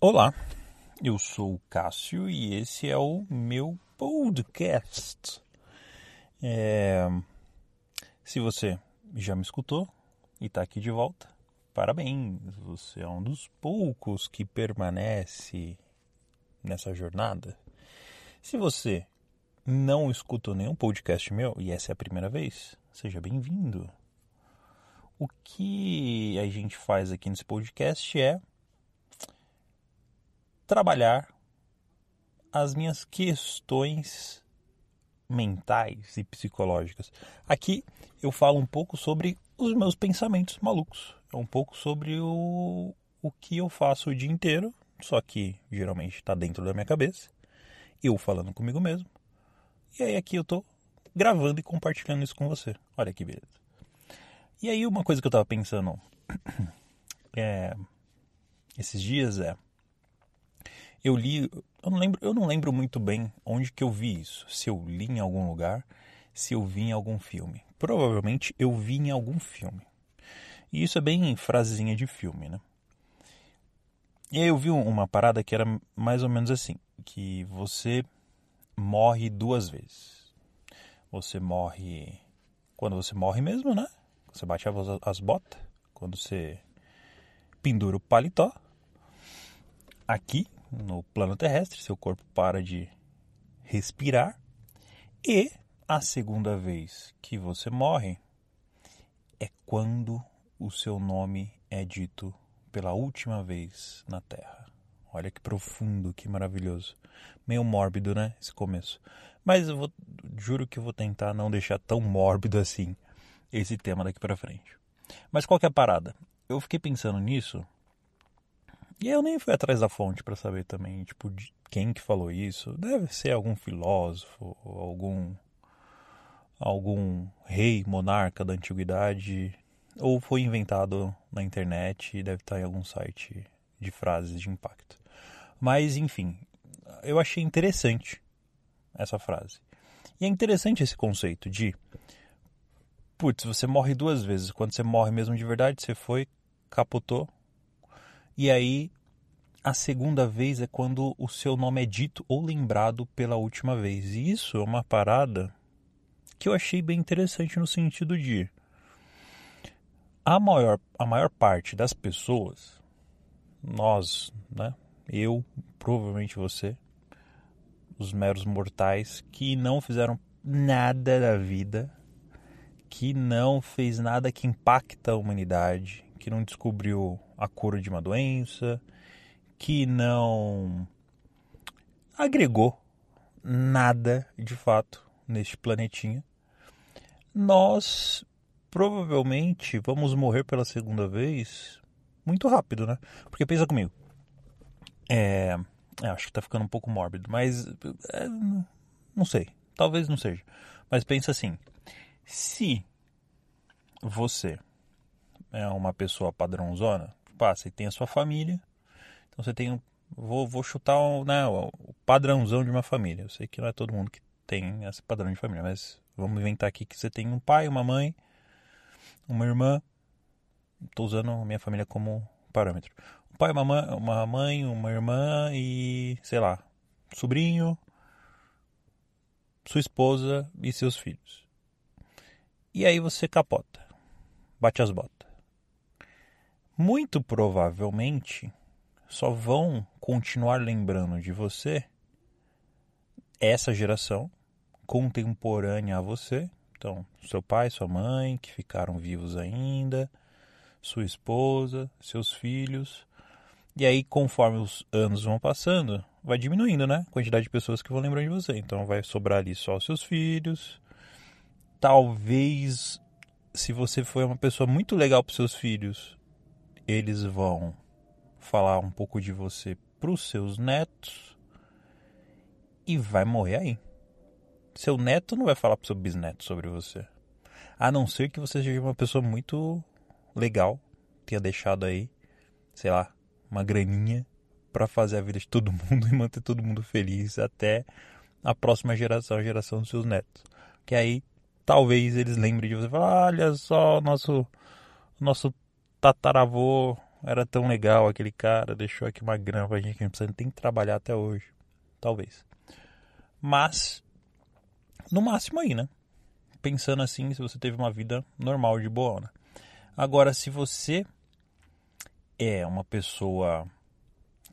Olá, eu sou o Cássio e esse é o meu podcast. É... Se você já me escutou e está aqui de volta, parabéns! Você é um dos poucos que permanece nessa jornada. Se você não escutou nenhum podcast meu e essa é a primeira vez, seja bem-vindo. O que a gente faz aqui nesse podcast é trabalhar as minhas questões mentais e psicológicas. Aqui eu falo um pouco sobre os meus pensamentos malucos. É um pouco sobre o, o que eu faço o dia inteiro, só que geralmente está dentro da minha cabeça. Eu falando comigo mesmo. E aí aqui eu tô gravando e compartilhando isso com você. Olha que beleza. E aí uma coisa que eu tava pensando é, esses dias é eu li, eu não lembro, eu não lembro muito bem onde que eu vi isso. Se eu li em algum lugar, se eu vi em algum filme. Provavelmente eu vi em algum filme. E isso é bem frasezinha de filme, né? E aí eu vi uma parada que era mais ou menos assim, que você morre duas vezes. Você morre quando você morre mesmo, né? Você bate as botas, quando você pendura o paletó. Aqui, no plano terrestre, seu corpo para de respirar. E a segunda vez que você morre é quando o seu nome é dito pela última vez na Terra. Olha que profundo, que maravilhoso. Meio mórbido, né? Esse começo. Mas eu vou, juro que eu vou tentar não deixar tão mórbido assim esse tema daqui para frente. Mas qual que é a parada? Eu fiquei pensando nisso e eu nem fui atrás da fonte para saber também, tipo, de quem que falou isso. Deve ser algum filósofo, algum algum rei, monarca da antiguidade, ou foi inventado na internet e deve estar em algum site de frases de impacto. Mas, enfim, eu achei interessante essa frase. E é interessante esse conceito de putz, você morre duas vezes. Quando você morre mesmo de verdade, você foi, capotou, e aí, a segunda vez é quando o seu nome é dito ou lembrado pela última vez. E isso é uma parada que eu achei bem interessante no sentido de a maior, a maior parte das pessoas, nós, né? Eu, provavelmente você, os meros mortais que não fizeram nada da vida, que não fez nada que impacta a humanidade, que não descobriu a cura de uma doença, que não agregou nada de fato neste planetinha, nós provavelmente vamos morrer pela segunda vez muito rápido, né? Porque pensa comigo. É, é acho que tá ficando um pouco mórbido, mas é, não sei, talvez não seja. Mas pensa assim: se você é uma pessoa padrãozona, passa e tem a sua família, então você tem um, vou, vou chutar um, né, o padrãozão de uma família. Eu sei que não é todo mundo que tem esse padrão de família, mas vamos inventar aqui que você tem um pai, uma mãe, uma irmã. Estou usando a minha família como parâmetro. Um pai, uma mãe, uma mãe, uma irmã e, sei lá, sobrinho, sua esposa e seus filhos. E aí você capota, bate as botas muito provavelmente só vão continuar lembrando de você essa geração contemporânea a você. Então, seu pai, sua mãe, que ficaram vivos ainda, sua esposa, seus filhos. E aí, conforme os anos vão passando, vai diminuindo, né? A quantidade de pessoas que vão lembrando de você. Então, vai sobrar ali só os seus filhos. Talvez, se você for uma pessoa muito legal para seus filhos, eles vão falar um pouco de você para os seus netos e vai morrer aí. Seu neto não vai falar para seu bisneto sobre você. A não ser que você seja uma pessoa muito legal, tenha deixado aí, sei lá, uma graninha para fazer a vida de todo mundo e manter todo mundo feliz até a próxima geração, a geração dos seus netos. Que aí talvez eles lembrem de você e falem, olha só, nosso nosso tataravô era tão legal aquele cara, deixou aqui uma grana pra gente que a gente precisa, tem que trabalhar até hoje. Talvez. Mas, no máximo aí, né? Pensando assim, se você teve uma vida normal de boa, né? Agora, se você é uma pessoa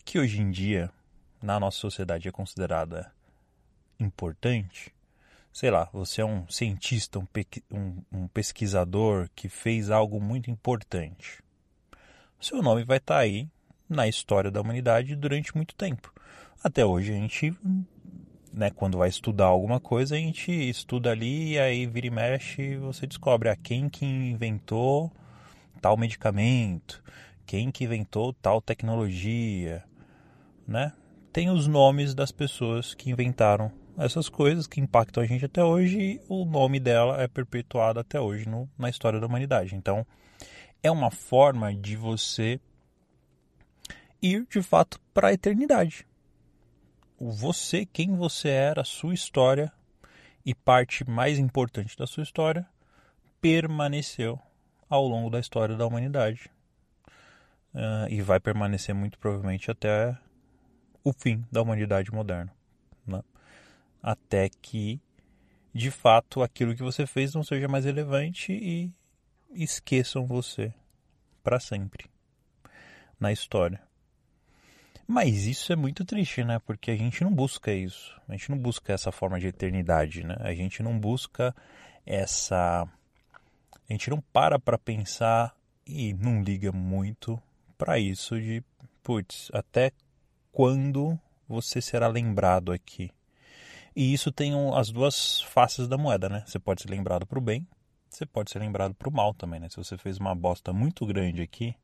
que hoje em dia na nossa sociedade é considerada importante, sei lá, você é um cientista, um, um, um pesquisador que fez algo muito importante. Seu nome vai estar tá aí na história da humanidade durante muito tempo. Até hoje a gente, né, quando vai estudar alguma coisa, a gente estuda ali e aí vira e mexe você descobre a ah, quem que inventou tal medicamento, quem que inventou tal tecnologia, né? Tem os nomes das pessoas que inventaram essas coisas que impactam a gente até hoje e o nome dela é perpetuado até hoje no, na história da humanidade. Então, é uma forma de você ir de fato para a eternidade. O você, quem você era, a sua história e parte mais importante da sua história permaneceu ao longo da história da humanidade. Uh, e vai permanecer muito provavelmente até o fim da humanidade moderna. Até que, de fato, aquilo que você fez não seja mais relevante e esqueçam você para sempre na história. Mas isso é muito triste, né? Porque a gente não busca isso. A gente não busca essa forma de eternidade, né? A gente não busca essa. A gente não para para pensar e não liga muito para isso de, putz, até quando você será lembrado aqui? E isso tem as duas faces da moeda, né? Você pode ser lembrado para o bem, você pode ser lembrado para o mal também, né? Se você fez uma bosta muito grande aqui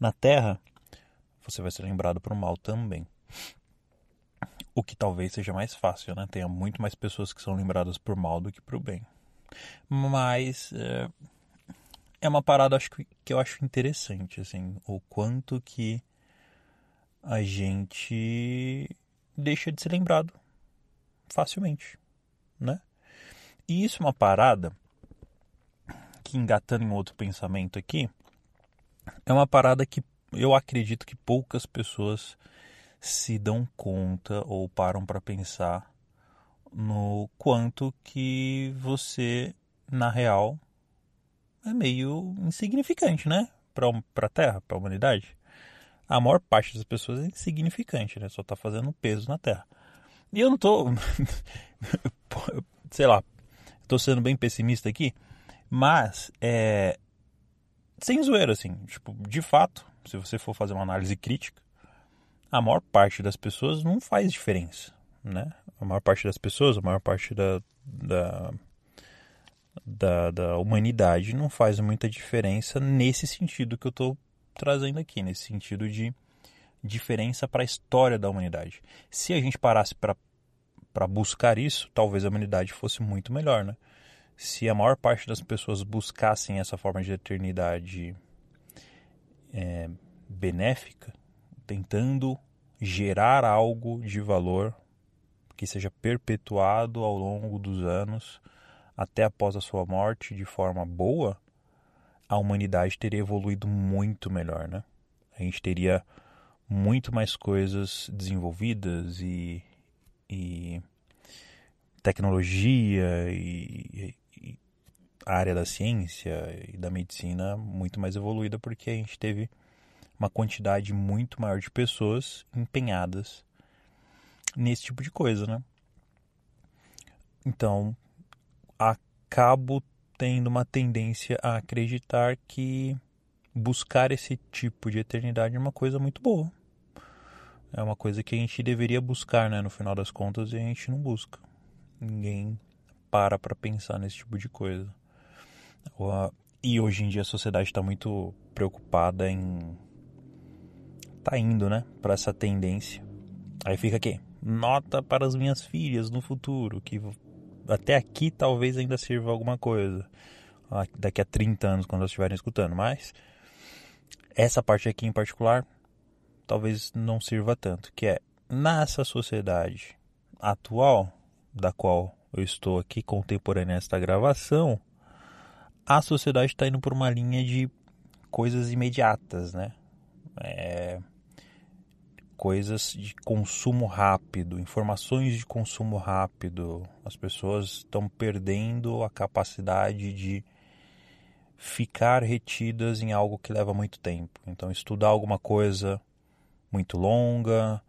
na Terra, você vai ser lembrado para o mal também. O que talvez seja mais fácil, né? Tenha muito mais pessoas que são lembradas por mal do que por bem. Mas é, é uma parada acho que, que eu acho interessante, assim, o quanto que a gente deixa de ser lembrado facilmente, né? E isso é uma parada que engatando em outro pensamento aqui, é uma parada que eu acredito que poucas pessoas se dão conta ou param para pensar no quanto que você na real é meio insignificante, né? Para a Terra, para a humanidade. A maior parte das pessoas é insignificante, né? Só está fazendo peso na Terra. E eu não tô. sei lá, estou sendo bem pessimista aqui, mas é. Sem zoeira, assim. Tipo, de fato, se você for fazer uma análise crítica, a maior parte das pessoas não faz diferença, né? A maior parte das pessoas, a maior parte da, da, da, da humanidade não faz muita diferença nesse sentido que eu estou trazendo aqui, nesse sentido de diferença para a história da humanidade. Se a gente parasse para buscar isso, talvez a humanidade fosse muito melhor, né? Se a maior parte das pessoas buscassem essa forma de eternidade é, benéfica, tentando gerar algo de valor que seja perpetuado ao longo dos anos até após a sua morte de forma boa, a humanidade teria evoluído muito melhor, né? A gente teria muito mais coisas desenvolvidas e, e tecnologia e, e, a área da ciência e da medicina muito mais evoluída porque a gente teve uma quantidade muito maior de pessoas empenhadas nesse tipo de coisa, né? Então, acabo tendo uma tendência a acreditar que buscar esse tipo de eternidade é uma coisa muito boa. É uma coisa que a gente deveria buscar, né? No final das contas, e a gente não busca. Ninguém para para pensar nesse tipo de coisa. E hoje em dia a sociedade está muito preocupada em tá indo, né, para essa tendência. Aí fica aqui, nota para as minhas filhas no futuro, que até aqui talvez ainda sirva alguma coisa. Daqui a 30 anos, quando elas estiverem escutando. Mas essa parte aqui em particular talvez não sirva tanto. Que é nessa sociedade atual, da qual eu estou aqui contemporânea esta gravação, a sociedade está indo por uma linha de coisas imediatas, né? É, coisas de consumo rápido, informações de consumo rápido. As pessoas estão perdendo a capacidade de ficar retidas em algo que leva muito tempo. Então, estudar alguma coisa muito longa,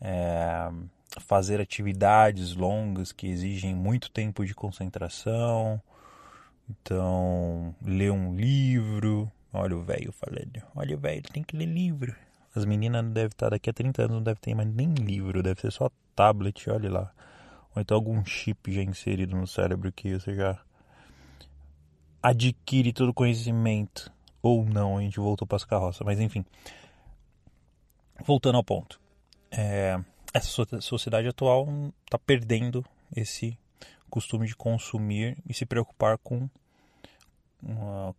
é, fazer atividades longas que exigem muito tempo de concentração. Então, ler um livro. Olha o velho falando. Olha o velho, tem que ler livro. As meninas devem estar daqui a 30 anos, não deve ter mais nem livro, deve ser só tablet, olha lá. Ou então algum chip já inserido no cérebro que você já adquire todo o conhecimento. Ou não, a gente voltou para as carroças, mas enfim. Voltando ao ponto. É, essa sociedade atual está perdendo esse costume de consumir e se preocupar com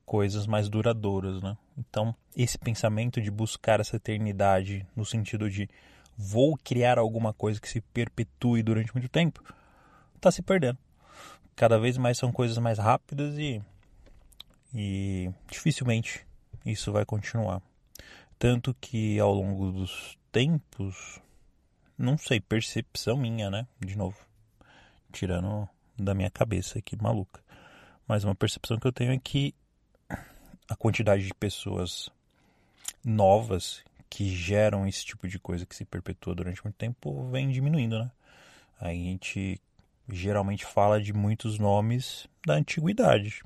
coisas mais duradouras, né? Então, esse pensamento de buscar essa eternidade no sentido de vou criar alguma coisa que se perpetue durante muito tempo, está se perdendo. Cada vez mais são coisas mais rápidas e, e dificilmente isso vai continuar. Tanto que ao longo dos tempos, não sei, percepção minha, né? De novo, tirando da minha cabeça aqui maluca. Mas uma percepção que eu tenho é que a quantidade de pessoas novas que geram esse tipo de coisa que se perpetua durante muito tempo vem diminuindo, né? A gente geralmente fala de muitos nomes da antiguidade.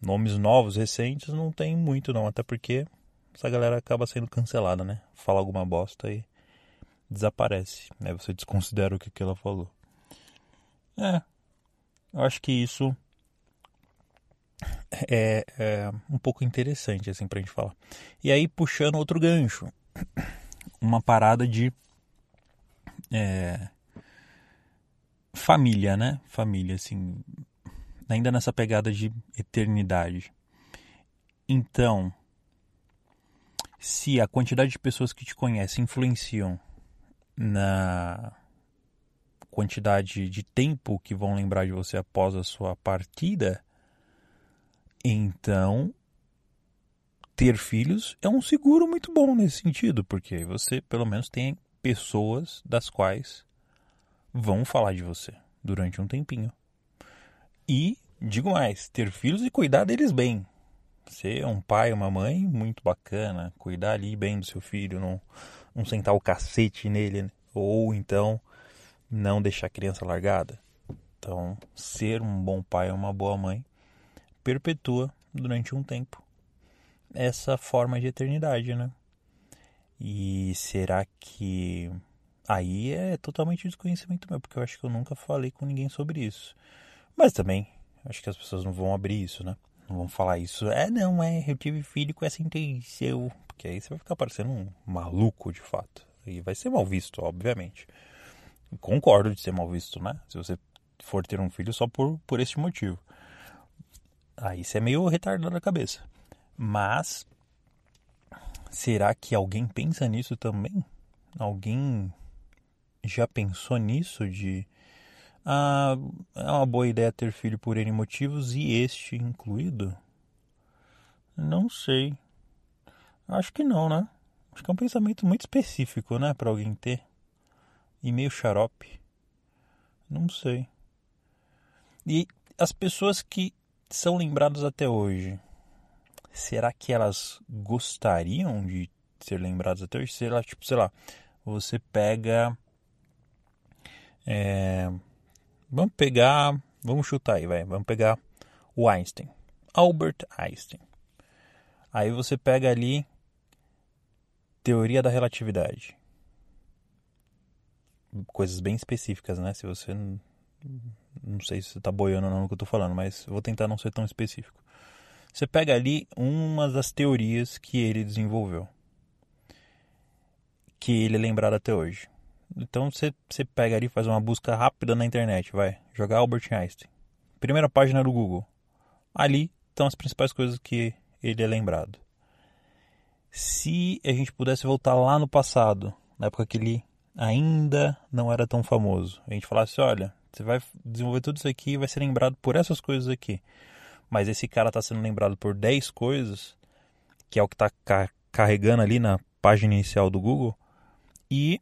Nomes novos, recentes, não tem muito não, até porque essa galera acaba sendo cancelada, né? Fala alguma bosta e desaparece, né? Você desconsidera o que, que ela falou. É, eu acho que isso é, é um pouco interessante assim pra gente falar. E aí puxando outro gancho, uma parada de é, família, né? Família assim, ainda nessa pegada de eternidade. Então, se a quantidade de pessoas que te conhecem influenciam na quantidade de tempo que vão lembrar de você após a sua partida, então, ter filhos é um seguro muito bom nesse sentido, porque você pelo menos tem pessoas das quais vão falar de você durante um tempinho. E, digo mais, ter filhos e cuidar deles bem. Ser um pai, uma mãe, muito bacana. Cuidar ali bem do seu filho, não, não sentar o cacete nele, ou então não deixar a criança largada. Então, ser um bom pai ou uma boa mãe perpetua durante um tempo essa forma de eternidade, né? E será que aí é totalmente desconhecimento meu, porque eu acho que eu nunca falei com ninguém sobre isso. Mas também acho que as pessoas não vão abrir isso, né? Não vão falar isso. É, não, é, eu tive filho com essa intenção. Porque aí você vai ficar parecendo um maluco de fato. E vai ser mal visto, obviamente. Concordo de ser mal visto, né? Se você for ter um filho só por, por esse motivo. Aí você é meio retardado na cabeça. Mas será que alguém pensa nisso também? Alguém já pensou nisso de ah, é uma boa ideia ter filho por N motivos e este incluído? Não sei. Acho que não, né? Acho que é um pensamento muito específico, né, para alguém ter. E meio xarope. Não sei. E as pessoas que são lembradas até hoje, será que elas gostariam de ser lembradas até hoje? Será, tipo, sei lá, você pega. É, vamos pegar. Vamos chutar aí, vai. Vamos pegar o Einstein. Albert Einstein. Aí você pega ali teoria da relatividade. Coisas bem específicas, né? Se você não sei se você está boiando ou não no que eu estou falando, mas vou tentar não ser tão específico. Você pega ali uma das teorias que ele desenvolveu, que ele é lembrado até hoje. Então você, você pega ali faz uma busca rápida na internet, vai, jogar Albert Einstein. Primeira página do Google. Ali estão as principais coisas que ele é lembrado. Se a gente pudesse voltar lá no passado, na época que ele ainda não era tão famoso, a gente falasse, olha, você vai desenvolver tudo isso aqui e vai ser lembrado por essas coisas aqui. Mas esse cara está sendo lembrado por 10 coisas, que é o que está carregando ali na página inicial do Google e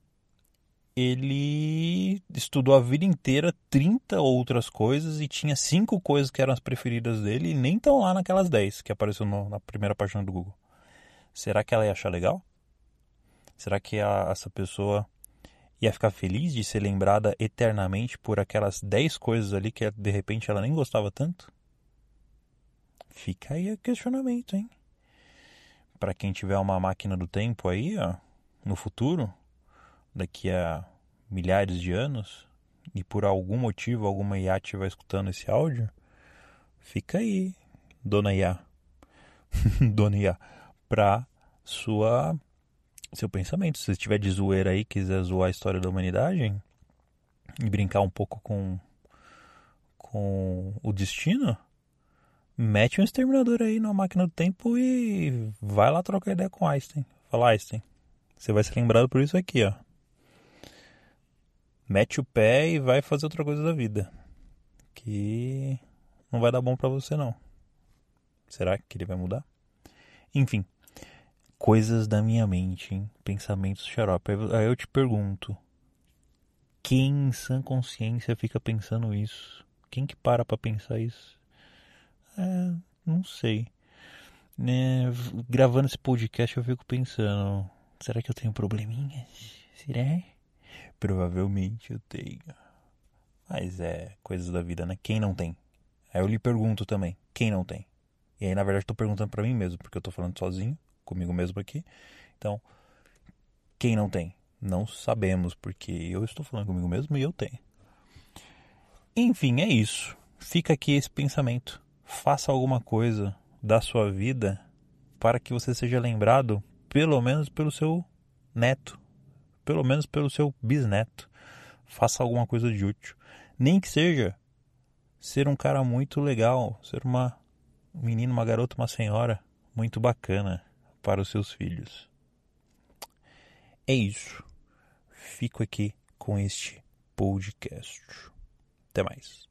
ele estudou a vida inteira 30 outras coisas e tinha cinco coisas que eram as preferidas dele e nem estão lá naquelas 10 que apareceu no, na primeira página do Google. Será que ela ia achar legal? Será que a, essa pessoa ia ficar feliz de ser lembrada eternamente por aquelas 10 coisas ali que de repente ela nem gostava tanto? Fica aí o questionamento, hein? Para quem tiver uma máquina do tempo aí, ó, no futuro, daqui a milhares de anos e por algum motivo alguma IA estiver escutando esse áudio, fica aí, dona IA, dona IA, para sua seu pensamento. Se você estiver de zoeira aí, quiser zoar a história da humanidade e brincar um pouco com com o destino, mete um exterminador aí na máquina do tempo e vai lá trocar ideia com Einstein. Fala, Einstein, você vai ser lembrado por isso aqui, ó mete o pé e vai fazer outra coisa da vida. Que não vai dar bom para você não. Será que ele vai mudar? Enfim, coisas da minha mente, hein? pensamentos xarope. Aí eu te pergunto, quem em sã consciência fica pensando isso? Quem que para pra pensar isso? É, não sei. É, gravando esse podcast eu fico pensando, será que eu tenho probleminhas? Será? Provavelmente eu tenho. Mas é coisas da vida, né? Quem não tem? Aí eu lhe pergunto também, quem não tem? E aí, na verdade, estou perguntando para mim mesmo, porque eu estou falando sozinho, comigo mesmo aqui. Então, quem não tem? Não sabemos, porque eu estou falando comigo mesmo e eu tenho. Enfim, é isso. Fica aqui esse pensamento. Faça alguma coisa da sua vida para que você seja lembrado, pelo menos pelo seu neto, pelo menos pelo seu bisneto. Faça alguma coisa de útil. Nem que seja ser um cara muito legal, ser uma um menino, uma garota, uma senhora muito bacana para os seus filhos. É isso. Fico aqui com este podcast. Até mais.